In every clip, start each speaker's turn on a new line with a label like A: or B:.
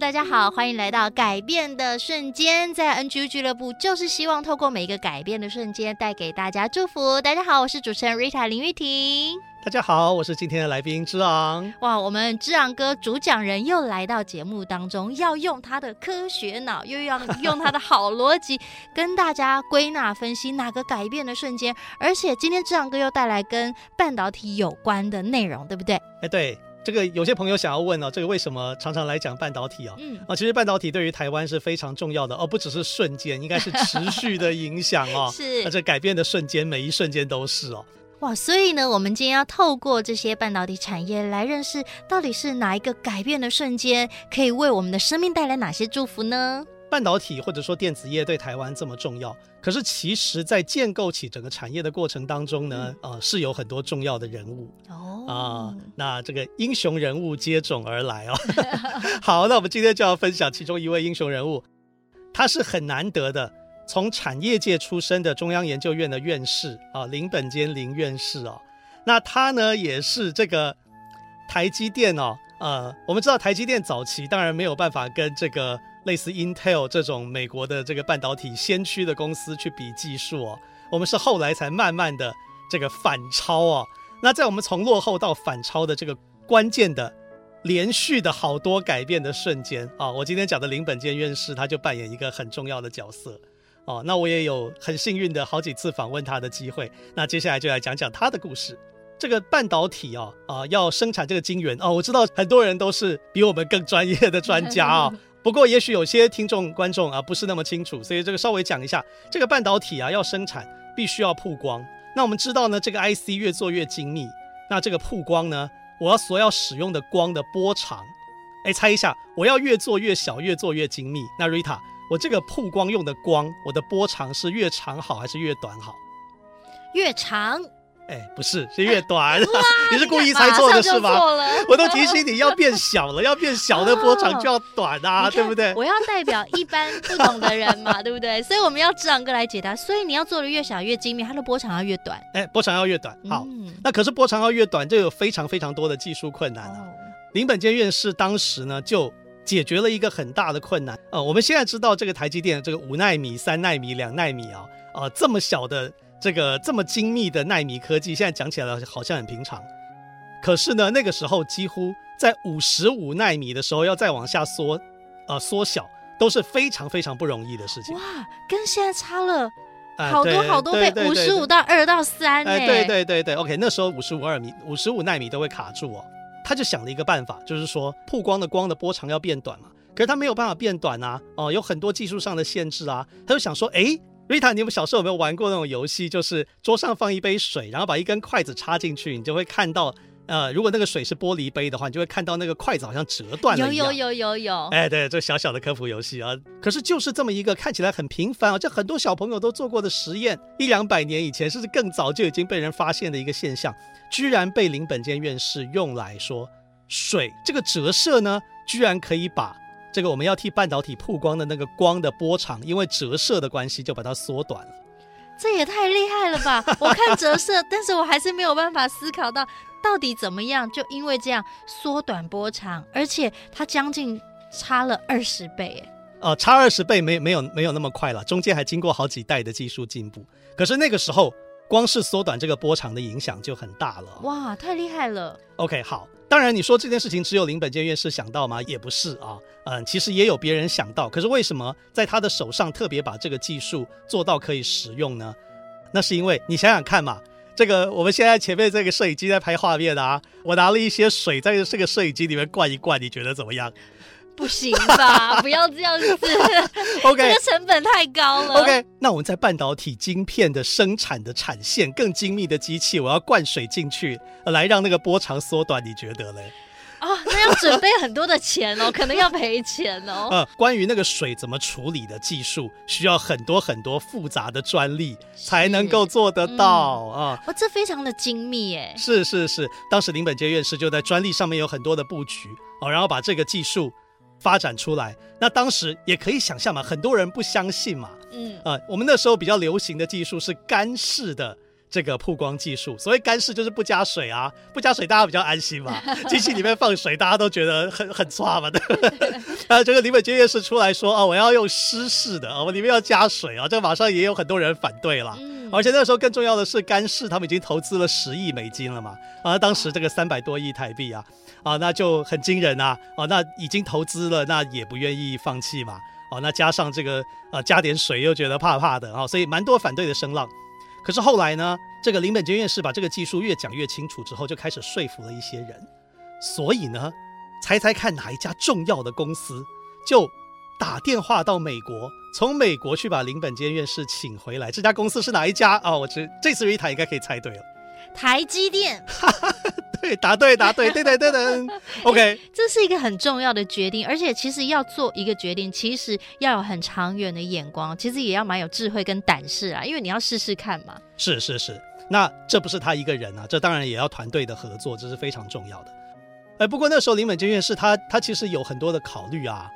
A: 大家好，欢迎来到改变的瞬间，在 NGU 俱乐部就是希望透过每一个改变的瞬间，带给大家祝福。大家好，我是主持人 Rita 林玉婷。
B: 大家好，我是今天的来宾之昂。
A: 哇，我们之昂哥主讲人又来到节目当中，要用他的科学脑，又要用他的好逻辑，跟大家归纳分析哪个改变的瞬间。而且今天之昂哥又带来跟半导体有关的内容，对不对？
B: 哎，对。这个有些朋友想要问哦，这个为什么常常来讲半导体啊？嗯啊，其实半导体对于台湾是非常重要的哦，不只是瞬间，应该是持续的影响哦。
A: 是，
B: 而这改变的瞬间，每一瞬间都是哦。
A: 哇，所以呢，我们今天要透过这些半导体产业来认识，到底是哪一个改变的瞬间，可以为我们的生命带来哪些祝福呢？
B: 半导体或者说电子业对台湾这么重要，可是其实，在建构起整个产业的过程当中呢，嗯、呃，是有很多重要的人物哦啊、呃，那这个英雄人物接踵而来哦。好，那我们今天就要分享其中一位英雄人物，他是很难得的，从产业界出身的中央研究院的院士啊，林本坚林院士哦。那他呢，也是这个台积电哦，呃，我们知道台积电早期当然没有办法跟这个。类似 Intel 这种美国的这个半导体先驱的公司去比技术哦，我们是后来才慢慢的这个反超哦。那在我们从落后到反超的这个关键的连续的好多改变的瞬间啊，我今天讲的林本坚院士他就扮演一个很重要的角色哦。那我也有很幸运的好几次访问他的机会。那接下来就来讲讲他的故事。这个半导体哦啊，要生产这个晶圆哦，我知道很多人都是比我们更专业的专家啊。不过，也许有些听众观众啊不是那么清楚，所以这个稍微讲一下，这个半导体啊要生产必须要曝光。那我们知道呢，这个 IC 越做越精密，那这个曝光呢，我要所要使用的光的波长，哎，猜一下，我要越做越小，越做越精密。那 Rita，我这个曝光用的光，我的波长是越长好还是越短好？
A: 越长。
B: 哎，不是，是越短。你是故意猜错的是吧？我都提醒你要变小了，要变小的波长就要短啊，对不对？
A: 我要代表一般不懂的人嘛，对不对？所以我们要之昂哥来解答。所以你要做的越小越精密，它的波长要越短。
B: 哎，波长要越短。好，嗯、那可是波长要越短，就有非常非常多的技术困难啊。哦、林本坚院士当时呢，就解决了一个很大的困难。呃，我们现在知道这个台积电这个五纳米、三纳米、两纳米啊，呃，这么小的。这个这么精密的纳米科技，现在讲起来好像很平常，可是呢，那个时候几乎在五十五纳米的时候，要再往下缩，呃，缩小都是非常非常不容易的事情。哇，
A: 跟现在差了好多好多倍，五十五到二到三。哎，
B: 对对对对，OK，那时候五十五二米、五十五纳米都会卡住哦。他就想了一个办法，就是说曝光的光的波长要变短嘛，可是他没有办法变短啊，哦，有很多技术上的限制啊。他就想说，哎。瑞塔，你们小时候有没有玩过那种游戏？就是桌上放一杯水，然后把一根筷子插进去，你就会看到，呃，如果那个水是玻璃杯的话，你就会看到那个筷子好像折断了一样。
A: 有有有有有。
B: 哎，对，这小小的科普游戏啊，可是就是这么一个看起来很平凡啊，这很多小朋友都做过的实验，一两百年以前，甚至更早就已经被人发现的一个现象，居然被林本坚院士用来说，水这个折射呢，居然可以把。这个我们要替半导体曝光的那个光的波长，因为折射的关系，就把它缩短了。
A: 这也太厉害了吧！我看折射，但是我还是没有办法思考到到底怎么样，就因为这样缩短波长，而且它将近差了二十倍。哎，
B: 呃，差二十倍没没有没有那么快了，中间还经过好几代的技术进步。可是那个时候，光是缩短这个波长的影响就很大了。
A: 哇，太厉害了
B: ！OK，好。当然，你说这件事情只有林本健院士想到吗？也不是啊，嗯，其实也有别人想到。可是为什么在他的手上特别把这个技术做到可以使用呢？那是因为你想想看嘛，这个我们现在前面这个摄影机在拍画面的啊，我拿了一些水在这个摄影机里面灌一灌，你觉得怎么样？
A: 不行吧？不要这样子，
B: OK，
A: 这个成本太高了。
B: OK，那我们在半导体晶片的生产的产线更精密的机器，我要灌水进去，来让那个波长缩短，你觉得嘞？
A: 哦，那要准备很多的钱哦，可能要赔钱哦。
B: 呃，关于那个水怎么处理的技术，需要很多很多复杂的专利才能够做得到、嗯、啊。
A: 哦，这非常的精密耶。
B: 是是是，当时林本杰院士就在专利上面有很多的布局哦，然后把这个技术发展出来。那当时也可以想象嘛，很多人不相信嘛。嗯啊、呃，我们那时候比较流行的技术是干式的。这个曝光技术，所谓干式就是不加水啊，不加水大家比较安心嘛。机器里面放水，大家都觉得很很差嘛，对不对？啊，这个李本坚院士出来说啊，我要用湿式的啊，我里面要加水啊，这马上也有很多人反对了。嗯、而且那时候更重要的是干氏，他们已经投资了十亿美金了嘛，啊，当时这个三百多亿台币啊，啊，那就很惊人啊，啊，那已经投资了，那也不愿意放弃嘛，啊，那加上这个啊，加点水又觉得怕怕的啊，所以蛮多反对的声浪。可是后来呢，这个林本坚院士把这个技术越讲越清楚之后，就开始说服了一些人。所以呢，猜猜看哪一家重要的公司就打电话到美国，从美国去把林本坚院士请回来。这家公司是哪一家啊？哦，我这这次瑞塔应该可以猜对了。
A: 台积电，
B: 对，答对，答对，对对对对，OK，
A: 这是一个很重要的决定，而且其实要做一个决定，其实要有很长远的眼光，其实也要蛮有智慧跟胆识啊，因为你要试试看嘛。
B: 是是是，那这不是他一个人啊，这当然也要团队的合作，这是非常重要的。哎，不过那时候林本坚院士他他其实有很多的考虑啊，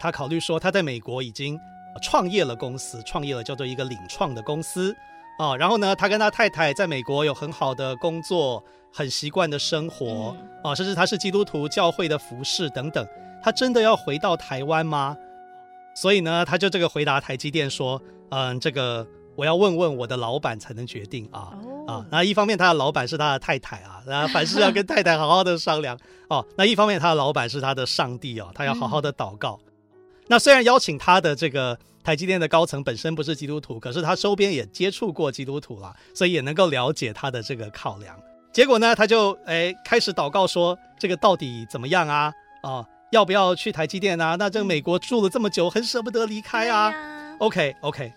B: 他考虑说他在美国已经创业了公司，创业了叫做一个领创的公司。哦，然后呢，他跟他太太在美国有很好的工作，很习惯的生活，嗯、哦，甚至他是基督徒教会的服侍等等。他真的要回到台湾吗？所以呢，他就这个回答台积电说：“嗯，这个我要问问我的老板才能决定啊、哦、啊。那一方面他的老板是他的太太啊，那凡事要跟太太好好的商量哦。那一方面他的老板是他的上帝哦，他要好好的祷告。嗯、那虽然邀请他的这个。台积电的高层本身不是基督徒，可是他周边也接触过基督徒了，所以也能够了解他的这个考量。结果呢，他就哎开始祷告说：“这个到底怎么样啊？啊，要不要去台积电啊？那这个美国住了这么久，很舍不得离开啊。嗯、OK OK，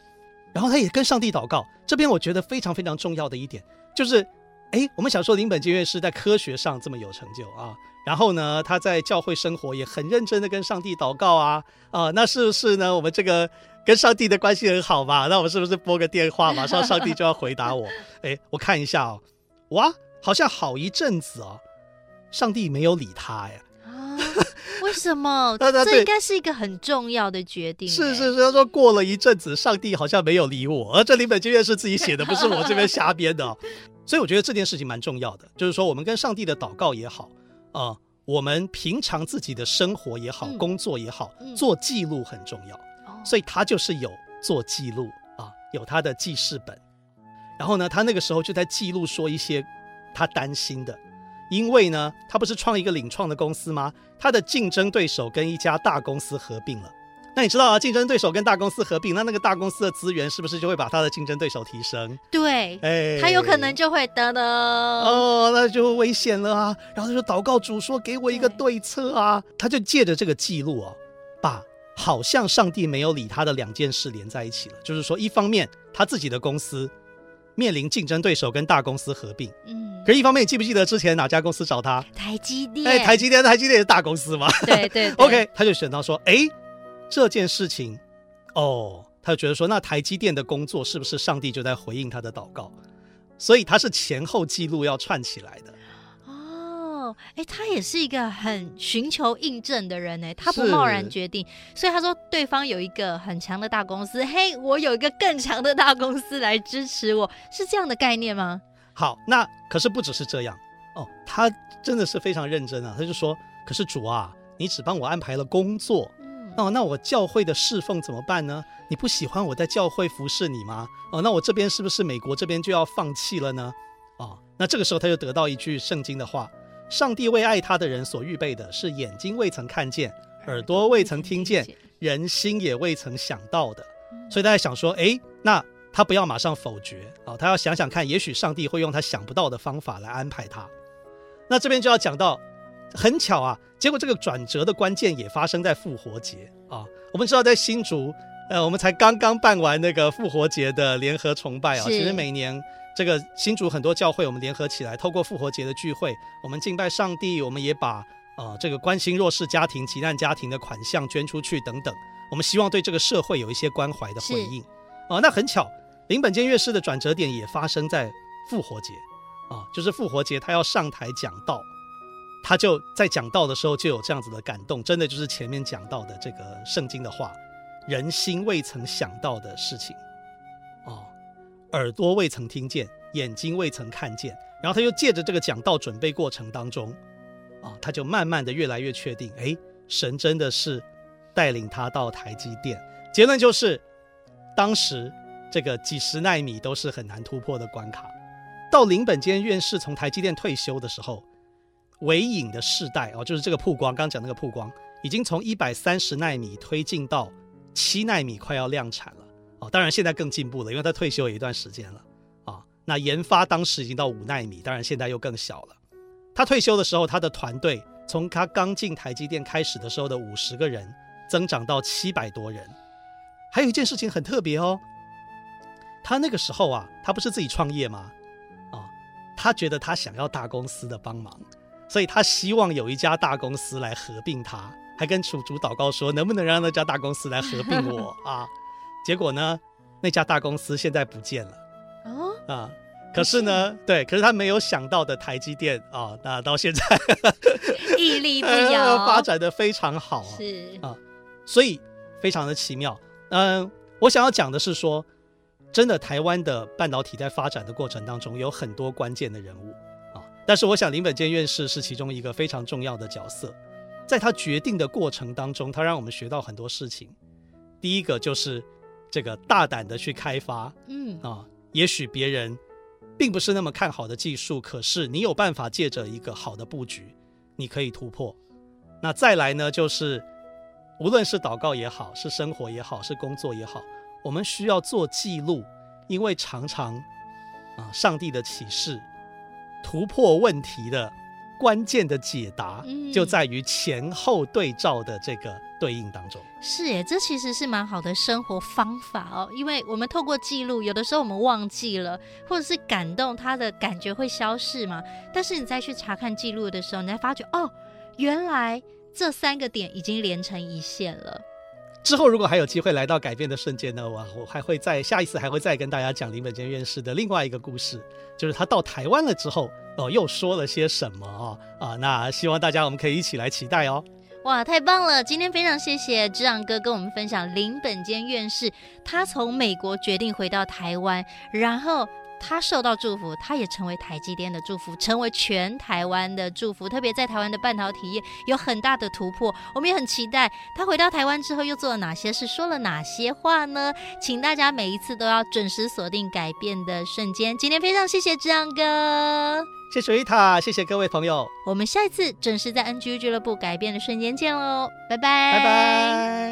B: 然后他也跟上帝祷告。这边我觉得非常非常重要的一点就是，哎，我们想说林本杰院士在科学上这么有成就啊。”然后呢，他在教会生活也很认真的跟上帝祷告啊啊，那是不是呢？我们这个跟上帝的关系很好嘛？那我们是不是拨个电话，马上上帝就要回答我？哎，我看一下哦，哇，好像好一阵子哦，上帝没有理他呀。啊？
A: 为什么？这应该是一个很重要的决定。
B: 是是是，他说过了一阵子，上帝好像没有理我，而这里本经院是自己写的，不是我这边瞎编的。哦所以我觉得这件事情蛮重要的，就是说我们跟上帝的祷告也好。啊、呃，我们平常自己的生活也好，嗯、工作也好，嗯、做记录很重要，哦、所以他就是有做记录啊，有他的记事本。然后呢，他那个时候就在记录说一些他担心的，因为呢，他不是创一个领创的公司吗？他的竞争对手跟一家大公司合并了。那你知道啊，竞争对手跟大公司合并，那那个大公司的资源是不是就会把他的竞争对手提升？
A: 对，哎，他有可能就会得的
B: 哦，那就危险了啊！然后他就祷告主说：“给我一个对策啊！”他就借着这个记录啊，把好像上帝没有理他的两件事连在一起了。就是说，一方面他自己的公司面临竞争对手跟大公司合并，嗯，可是一方面你记不记得之前哪家公司找他？
A: 台积电。
B: 哎，台积电，台积电也是大公司嘛？
A: 对对，对。
B: OK，他就选到说：“哎。”这件事情，哦，他就觉得说，那台积电的工作是不是上帝就在回应他的祷告？所以他是前后记录要串起来的。
A: 哦，哎，他也是一个很寻求印证的人呢，他不贸然决定。所以他说，对方有一个很强的大公司，嘿，我有一个更强的大公司来支持我，是这样的概念吗？
B: 好，那可是不只是这样哦，他真的是非常认真啊。他就说，可是主啊，你只帮我安排了工作。哦，那我教会的侍奉怎么办呢？你不喜欢我在教会服侍你吗？哦，那我这边是不是美国这边就要放弃了呢？哦，那这个时候他就得到一句圣经的话：上帝为爱他的人所预备的是眼睛未曾看见，耳朵未曾听见，人心也未曾想到的。所以大家想说，诶，那他不要马上否决啊，哦，他要想想看，也许上帝会用他想不到的方法来安排他。那这边就要讲到。很巧啊，结果这个转折的关键也发生在复活节啊。我们知道在新竹，呃，我们才刚刚办完那个复活节的联合崇拜啊。其实每年这个新竹很多教会，我们联合起来，透过复活节的聚会，我们敬拜上帝，我们也把呃这个关心弱势家庭、急难家庭的款项捐出去等等。我们希望对这个社会有一些关怀的回应啊。那很巧，林本坚乐师的转折点也发生在复活节啊，就是复活节他要上台讲道。他就在讲道的时候就有这样子的感动，真的就是前面讲到的这个圣经的话，人心未曾想到的事情，哦，耳朵未曾听见，眼睛未曾看见，然后他就借着这个讲道准备过程当中，啊、他就慢慢的越来越确定，哎，神真的是带领他到台积电。结论就是，当时这个几十纳米都是很难突破的关卡，到林本坚院士从台积电退休的时候。微影的世代哦，就是这个曝光，刚讲那个曝光，已经从一百三十纳米推进到七纳米，快要量产了哦。当然现在更进步了，因为他退休有一段时间了啊、那研发当时已经到五纳米，当然现在又更小了。他退休的时候，他的团队从他刚进台积电开始的时候的五十个人，增长到七百多人。还有一件事情很特别哦，他那个时候啊，他不是自己创业吗？啊、他觉得他想要大公司的帮忙。所以他希望有一家大公司来合并他，还跟主主祷告说，能不能让那家大公司来合并我 啊？结果呢，那家大公司现在不见了。哦啊，可是呢，对，可是他没有想到的台积电啊，那到现在
A: 屹立不 摇，
B: 发展的非常好啊。
A: 是
B: 啊，所以非常的奇妙。嗯，我想要讲的是说，真的台湾的半导体在发展的过程当中，有很多关键的人物。但是我想林本坚院士是其中一个非常重要的角色，在他决定的过程当中，他让我们学到很多事情。第一个就是这个大胆的去开发，嗯啊，也许别人并不是那么看好的技术，可是你有办法借着一个好的布局，你可以突破。那再来呢，就是无论是祷告也好，是生活也好，是工作也好，我们需要做记录，因为常常啊，上帝的启示。突破问题的关键的解答，就在于前后对照的这个对应当中。
A: 嗯、是耶，这其实是蛮好的生活方法哦。因为我们透过记录，有的时候我们忘记了，或者是感动，它的感觉会消逝嘛。但是你再去查看记录的时候，你才发觉哦，原来这三个点已经连成一线了。
B: 之后如果还有机会来到改变的瞬间呢，我我还会再下一次还会再跟大家讲林本坚院士的另外一个故事，就是他到台湾了之后哦，又说了些什么啊啊？那希望大家我们可以一起来期待哦。
A: 哇，太棒了！今天非常谢谢志昂哥跟我们分享林本坚院士，他从美国决定回到台湾，然后。他受到祝福，他也成为台积电的祝福，成为全台湾的祝福。特别在台湾的半导体业有很大的突破，我们也很期待他回到台湾之后又做了哪些事，说了哪些话呢？请大家每一次都要准时锁定改变的瞬间。今天非常谢谢志昂哥，
B: 谢谢瑞塔，谢谢各位朋友。
A: 我们下一次准时在 NGU 俱乐部改变的瞬间见喽，拜拜，
B: 拜拜。